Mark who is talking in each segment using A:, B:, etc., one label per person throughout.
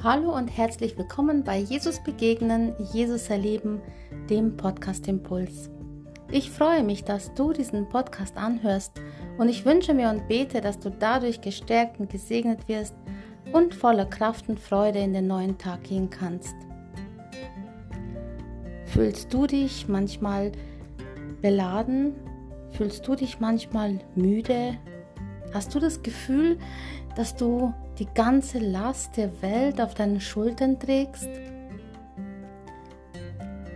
A: Hallo und herzlich willkommen bei Jesus Begegnen, Jesus Erleben, dem Podcast Impuls. Ich freue mich, dass du diesen Podcast anhörst und ich wünsche mir und bete, dass du dadurch gestärkt und gesegnet wirst und voller Kraft und Freude in den neuen Tag gehen kannst. Fühlst du dich manchmal beladen? Fühlst du dich manchmal müde? Hast du das Gefühl, dass du die ganze Last der Welt auf deinen Schultern trägst?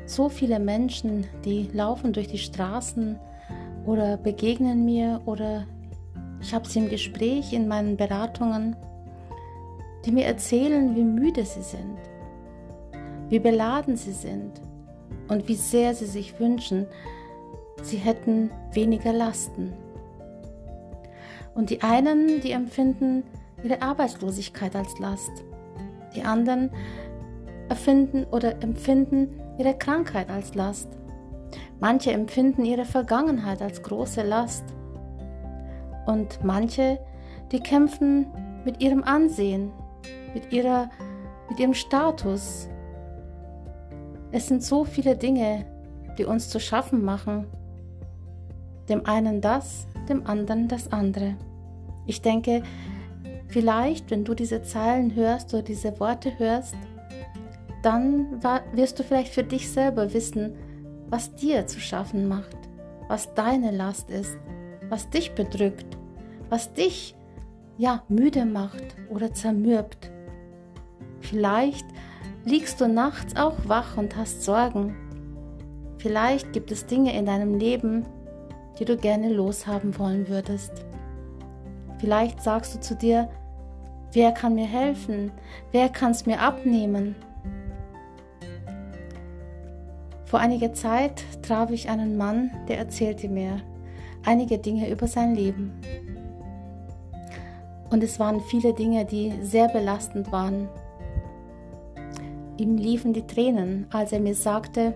A: So viele Menschen, die laufen durch die Straßen oder begegnen mir oder ich habe sie im Gespräch in meinen Beratungen, die mir erzählen, wie müde sie sind, wie beladen sie sind und wie sehr sie sich wünschen, sie hätten weniger Lasten. Und die einen, die empfinden ihre Arbeitslosigkeit als Last. Die anderen erfinden oder empfinden ihre Krankheit als Last. Manche empfinden ihre Vergangenheit als große Last. Und manche, die kämpfen mit ihrem Ansehen, mit, ihrer, mit ihrem Status. Es sind so viele Dinge, die uns zu schaffen machen. Dem einen das, dem anderen das andere. Ich denke, vielleicht, wenn du diese Zeilen hörst oder diese Worte hörst, dann wirst du vielleicht für dich selber wissen, was dir zu schaffen macht, was deine Last ist, was dich bedrückt, was dich ja müde macht oder zermürbt. Vielleicht liegst du nachts auch wach und hast Sorgen. Vielleicht gibt es Dinge in deinem Leben, die du gerne loshaben wollen würdest. Vielleicht sagst du zu dir, wer kann mir helfen? Wer kann es mir abnehmen? Vor einiger Zeit traf ich einen Mann, der erzählte mir einige Dinge über sein Leben. Und es waren viele Dinge, die sehr belastend waren. Ihm liefen die Tränen, als er mir sagte,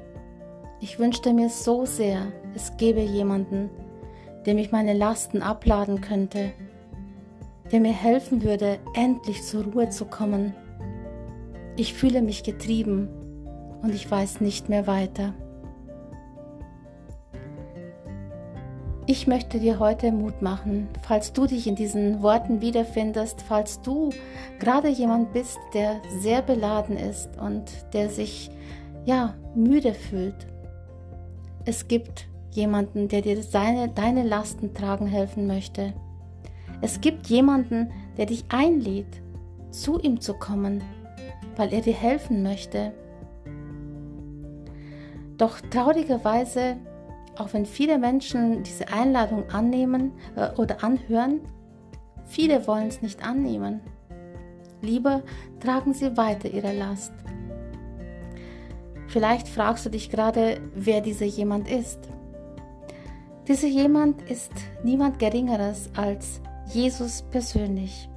A: ich wünschte mir so sehr, es gäbe jemanden, dem ich meine Lasten abladen könnte, der mir helfen würde, endlich zur Ruhe zu kommen. Ich fühle mich getrieben und ich weiß nicht mehr weiter. Ich möchte dir heute Mut machen, falls du dich in diesen Worten wiederfindest, falls du gerade jemand bist, der sehr beladen ist und der sich ja müde fühlt. Es gibt jemanden, der dir seine, deine Lasten tragen helfen möchte. Es gibt jemanden, der dich einlädt, zu ihm zu kommen, weil er dir helfen möchte. Doch traurigerweise, auch wenn viele Menschen diese Einladung annehmen äh, oder anhören, viele wollen es nicht annehmen. Lieber tragen sie weiter ihre Last. Vielleicht fragst du dich gerade, wer dieser jemand ist. Dieser jemand ist niemand Geringeres als Jesus persönlich.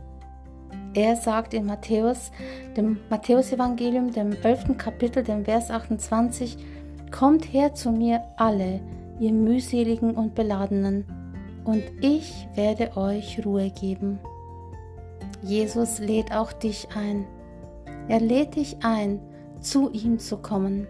A: Er sagt in Matthäus, dem Matthäusevangelium, dem 11. Kapitel, dem Vers 28, Kommt her zu mir alle, ihr mühseligen und beladenen, und ich werde euch Ruhe geben. Jesus lädt auch dich ein. Er lädt dich ein, zu ihm zu kommen.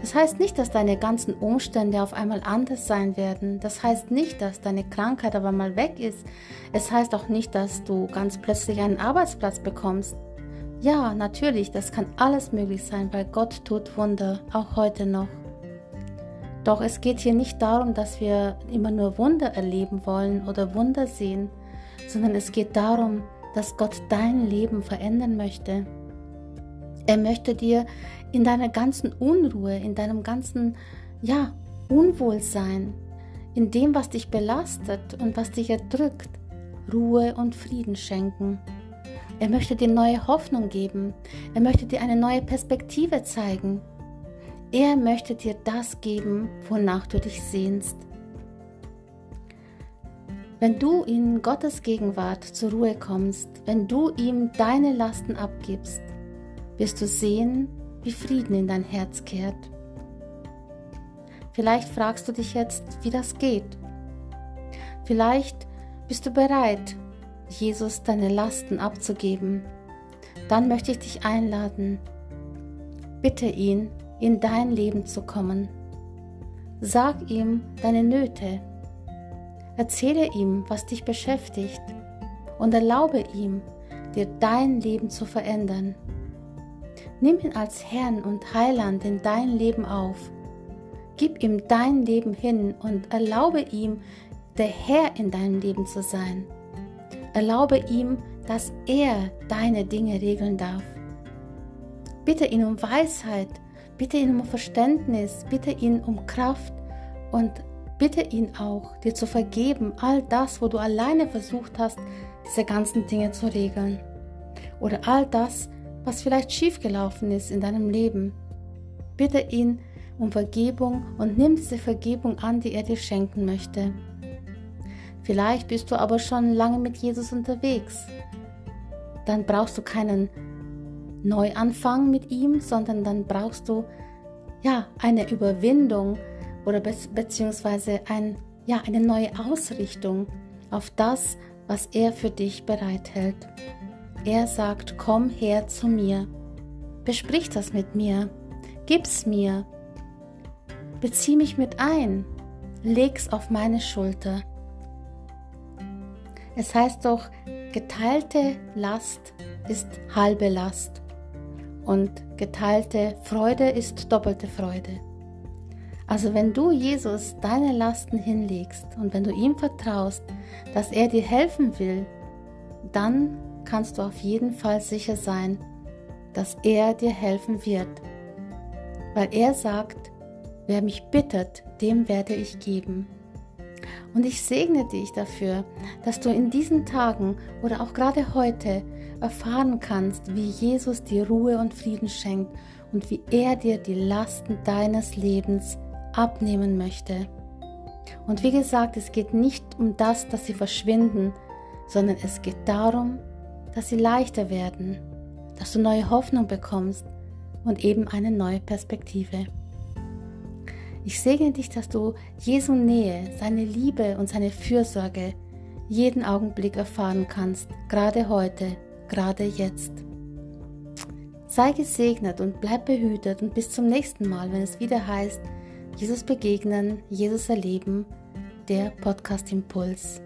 A: Das heißt nicht, dass deine ganzen Umstände auf einmal anders sein werden. Das heißt nicht, dass deine Krankheit aber mal weg ist. Es heißt auch nicht, dass du ganz plötzlich einen Arbeitsplatz bekommst. Ja, natürlich, das kann alles möglich sein, weil Gott tut Wunder, auch heute noch. Doch es geht hier nicht darum, dass wir immer nur Wunder erleben wollen oder Wunder sehen, sondern es geht darum, dass Gott dein Leben verändern möchte. Er möchte dir in deiner ganzen Unruhe, in deinem ganzen, ja, Unwohlsein, in dem, was dich belastet und was dich erdrückt, Ruhe und Frieden schenken. Er möchte dir neue Hoffnung geben. Er möchte dir eine neue Perspektive zeigen. Er möchte dir das geben, wonach du dich sehnst. Wenn du in Gottes Gegenwart zur Ruhe kommst, wenn du ihm deine Lasten abgibst, wirst du sehen, wie Frieden in dein Herz kehrt. Vielleicht fragst du dich jetzt, wie das geht. Vielleicht bist du bereit, Jesus deine Lasten abzugeben. dann möchte ich dich einladen, bitte ihn, in dein Leben zu kommen. Sag ihm deine Nöte. Erzähle ihm, was dich beschäftigt und erlaube ihm, dir dein Leben zu verändern. Nimm ihn als Herrn und Heiland in dein Leben auf. Gib ihm dein Leben hin und erlaube ihm, der Herr in deinem Leben zu sein. Erlaube ihm, dass er deine Dinge regeln darf. Bitte ihn um Weisheit, bitte ihn um Verständnis, bitte ihn um Kraft und bitte ihn auch, dir zu vergeben, all das, wo du alleine versucht hast, diese ganzen Dinge zu regeln. Oder all das, was vielleicht schiefgelaufen ist in deinem Leben. Bitte ihn um Vergebung und nimm diese Vergebung an, die er dir schenken möchte. Vielleicht bist du aber schon lange mit Jesus unterwegs. Dann brauchst du keinen Neuanfang mit ihm, sondern dann brauchst du ja eine Überwindung oder be beziehungsweise ein, ja, eine neue Ausrichtung auf das, was er für dich bereithält. Er sagt, komm her zu mir, besprich das mit mir, gib's mir, bezieh mich mit ein, leg's auf meine Schulter. Es heißt doch, geteilte Last ist halbe Last und geteilte Freude ist doppelte Freude. Also wenn du Jesus deine Lasten hinlegst und wenn du ihm vertraust, dass er dir helfen will, dann kannst du auf jeden Fall sicher sein, dass er dir helfen wird. Weil er sagt, wer mich bittet, dem werde ich geben. Und ich segne dich dafür, dass du in diesen Tagen oder auch gerade heute erfahren kannst, wie Jesus dir Ruhe und Frieden schenkt und wie er dir die Lasten deines Lebens abnehmen möchte. Und wie gesagt, es geht nicht um das, dass sie verschwinden, sondern es geht darum, dass sie leichter werden, dass du neue Hoffnung bekommst und eben eine neue Perspektive. Ich segne dich, dass du Jesu Nähe, seine Liebe und seine Fürsorge jeden Augenblick erfahren kannst, gerade heute, gerade jetzt. Sei gesegnet und bleib behütet und bis zum nächsten Mal, wenn es wieder heißt, Jesus begegnen, Jesus erleben, der Podcast Impuls.